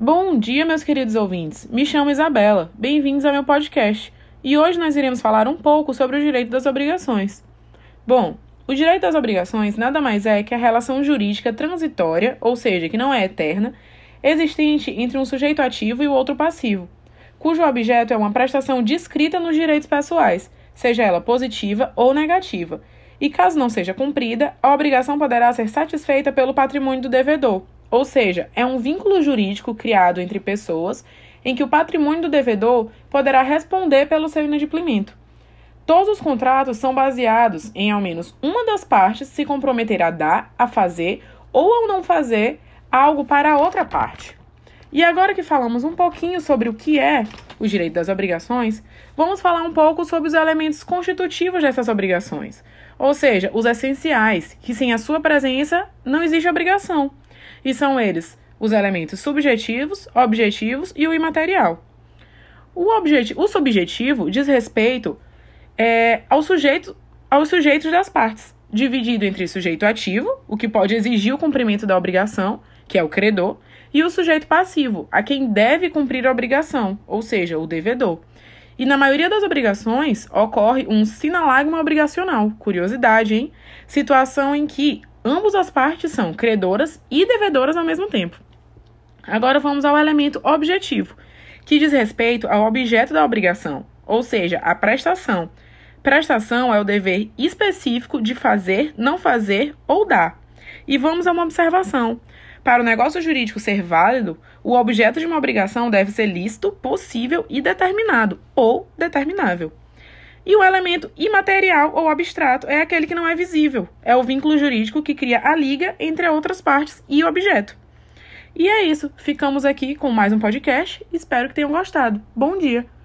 Bom dia, meus queridos ouvintes. Me chamo Isabela. Bem-vindos ao meu podcast. E hoje nós iremos falar um pouco sobre o direito das obrigações. Bom, o direito das obrigações nada mais é que a relação jurídica transitória, ou seja, que não é eterna, existente entre um sujeito ativo e o outro passivo, cujo objeto é uma prestação descrita nos direitos pessoais, seja ela positiva ou negativa. E caso não seja cumprida, a obrigação poderá ser satisfeita pelo patrimônio do devedor, ou seja, é um vínculo jurídico criado entre pessoas em que o patrimônio do devedor poderá responder pelo seu inadimplemento. Todos os contratos são baseados em ao menos uma das partes se comprometer a dar, a fazer ou a não fazer algo para a outra parte. E agora que falamos um pouquinho sobre o que é o direito das obrigações, vamos falar um pouco sobre os elementos constitutivos dessas obrigações, ou seja, os essenciais, que sem a sua presença não existe obrigação e são eles os elementos subjetivos, objetivos e o imaterial. O, objeti o subjetivo diz respeito é, ao sujeito, aos sujeitos das partes, dividido entre sujeito ativo, o que pode exigir o cumprimento da obrigação, que é o credor, e o sujeito passivo, a quem deve cumprir a obrigação, ou seja, o devedor. E na maioria das obrigações ocorre um sinalagma obrigacional, curiosidade, hein? Situação em que Ambas as partes são credoras e devedoras ao mesmo tempo. Agora vamos ao elemento objetivo, que diz respeito ao objeto da obrigação, ou seja, a prestação. Prestação é o dever específico de fazer, não fazer ou dar. E vamos a uma observação. Para o negócio jurídico ser válido, o objeto de uma obrigação deve ser lícito, possível e determinado ou determinável. E o elemento imaterial ou abstrato é aquele que não é visível. É o vínculo jurídico que cria a liga entre outras partes e o objeto. E é isso. Ficamos aqui com mais um podcast. Espero que tenham gostado. Bom dia!